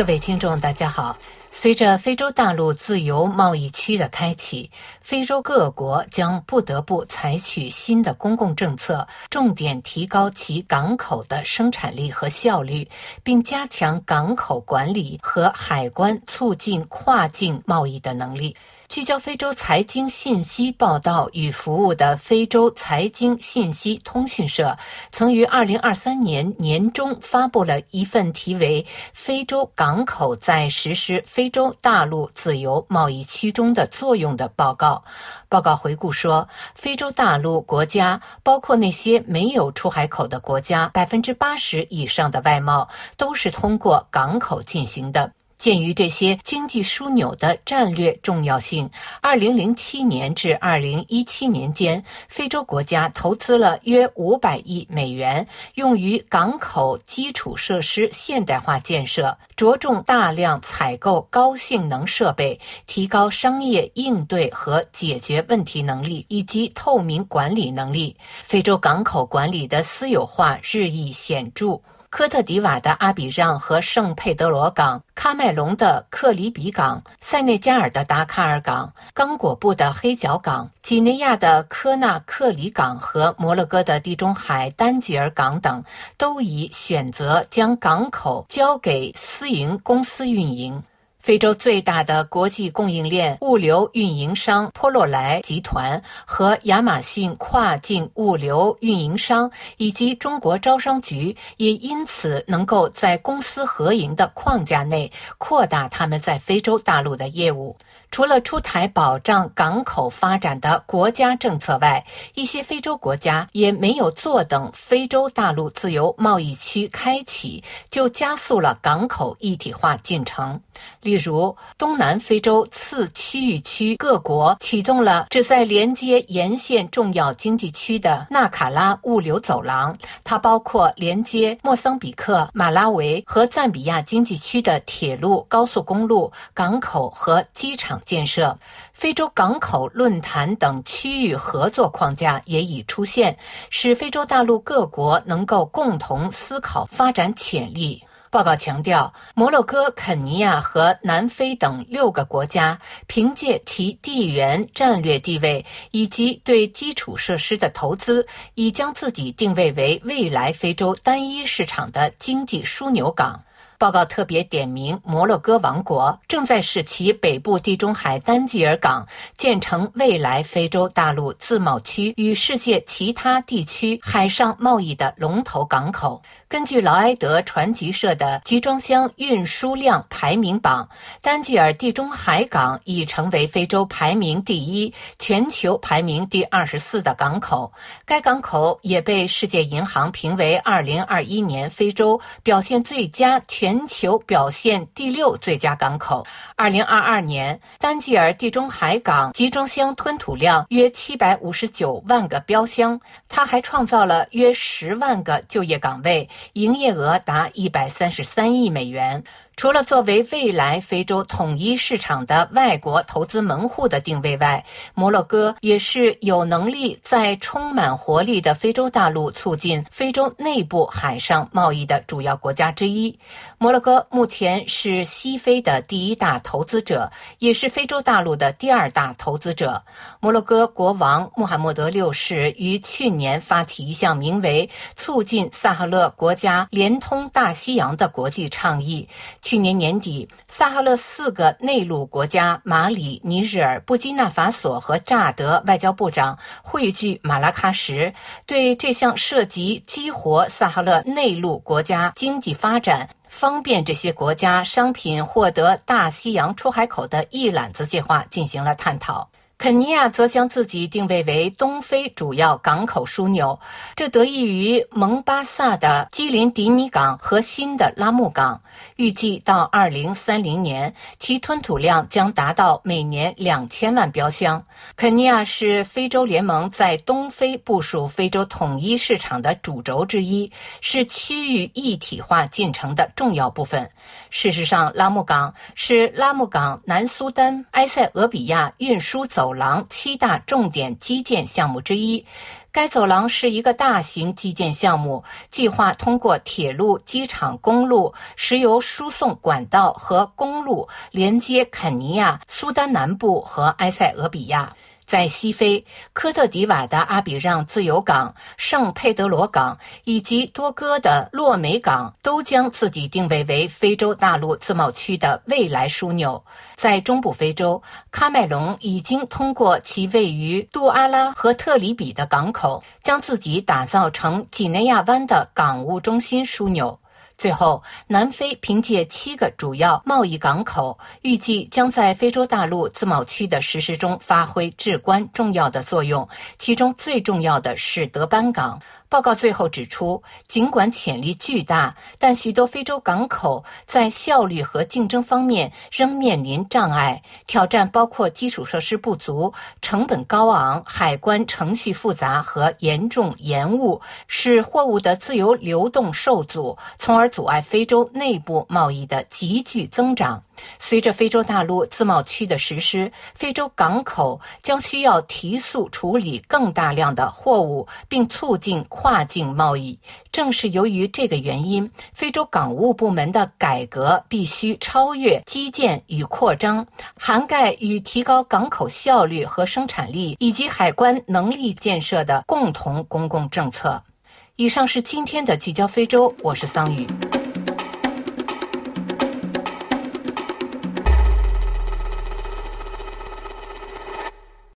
各位听众，大家好。随着非洲大陆自由贸易区的开启，非洲各国将不得不采取新的公共政策，重点提高其港口的生产力和效率，并加强港口管理和海关促进跨境贸易的能力。聚焦非洲财经信息报道与服务的非洲财经信息通讯社，曾于二零二三年年中发布了一份题为《非洲港口在实施非洲大陆自由贸易区中的作用》的报告。报告回顾说，非洲大陆国家，包括那些没有出海口的国家，百分之八十以上的外贸都是通过港口进行的。鉴于这些经济枢纽的战略重要性，二零零七年至二零一七年间，非洲国家投资了约五百亿美元，用于港口基础设施现代化建设，着重大量采购高性能设备，提高商业应对和解决问题能力以及透明管理能力。非洲港口管理的私有化日益显著。科特迪瓦的阿比让和圣佩德罗港、喀麦隆的克里比港、塞内加尔的达喀尔港、刚果布的黑角港、几内亚的科纳克里港和摩洛哥的地中海丹吉尔港等，都已选择将港口交给私营公司运营。非洲最大的国际供应链物流运营商波洛莱集团和亚马逊跨境物流运营商以及中国招商局也因此能够在公私合营的框架内扩大他们在非洲大陆的业务。除了出台保障港口发展的国家政策外，一些非洲国家也没有坐等非洲大陆自由贸易区开启，就加速了港口一体化进程。例如，东南非洲次区域区各国启动了旨在连接沿线重要经济区的纳卡拉物流走廊，它包括连接莫桑比克、马拉维和赞比亚经济区的铁路、高速公路、港口和机场。建设非洲港口论坛等区域合作框架也已出现，使非洲大陆各国能够共同思考发展潜力。报告强调，摩洛哥、肯尼亚和南非等六个国家凭借其地缘战略地位以及对基础设施的投资，已将自己定位为未来非洲单一市场的经济枢纽港。报告特别点名，摩洛哥王国正在使其北部地中海丹吉尔港建成未来非洲大陆自贸区与世界其他地区海上贸易的龙头港口。根据劳埃德传奇社的集装箱运输量排名榜，丹吉尔地中海港已成为非洲排名第一、全球排名第二十四的港口。该港口也被世界银行评为二零二一年非洲表现最佳、全球表现第六最佳港口。二零二二年，丹吉尔地中海港集装箱吞吐量约七百五十九万个标箱，它还创造了约十万个就业岗位。营业额达一百三十三亿美元。除了作为未来非洲统一市场的外国投资门户的定位外，摩洛哥也是有能力在充满活力的非洲大陆促进非洲内部海上贸易的主要国家之一。摩洛哥目前是西非的第一大投资者，也是非洲大陆的第二大投资者。摩洛哥国王穆罕默德六世于去年发起一项名为“促进萨赫勒国家连通大西洋”的国际倡议。去年年底，萨哈勒四个内陆国家马里、尼日尔、布基纳法索和乍得外交部长汇聚马拉喀什，对这项涉及激活萨哈勒内陆国家经济发展、方便这些国家商品获得大西洋出海口的一揽子计划进行了探讨。肯尼亚则将自己定位为东非主要港口枢纽，这得益于蒙巴萨的基林迪尼港和新的拉木港。预计到二零三零年，其吞吐量将达到每年两千万标箱。肯尼亚是非洲联盟在东非部署非洲统一市场的主轴之一，是区域一体化进程的重要部分。事实上，拉木港是拉木港南苏丹埃塞俄比亚运输走。走廊七大重点基建项目之一。该走廊是一个大型基建项目，计划通过铁路、机场、公路、石油输送管道和公路连接肯尼亚、苏丹南部和埃塞俄比亚。在西非，科特迪瓦的阿比让自由港、圣佩德罗港以及多哥的洛梅港都将自己定位为非洲大陆自贸区的未来枢纽。在中部非洲，喀麦隆已经通过其位于杜阿拉和特里比的港口，将自己打造成几内亚湾的港务中心枢纽。最后，南非凭借七个主要贸易港口，预计将在非洲大陆自贸区的实施中发挥至关重要的作用。其中最重要的是德班港。报告最后指出，尽管潜力巨大，但许多非洲港口在效率和竞争方面仍面临障碍。挑战包括基础设施不足、成本高昂、海关程序复杂和严重延误，使货物的自由流动受阻，从而阻碍非洲内部贸易的急剧增长。随着非洲大陆自贸区的实施，非洲港口将需要提速处理更大量的货物，并促进跨境贸易。正是由于这个原因，非洲港务部门的改革必须超越基建与扩张，涵盖与提高港口效率和生产力以及海关能力建设的共同公共政策。以上是今天的聚焦非洲，我是桑宇。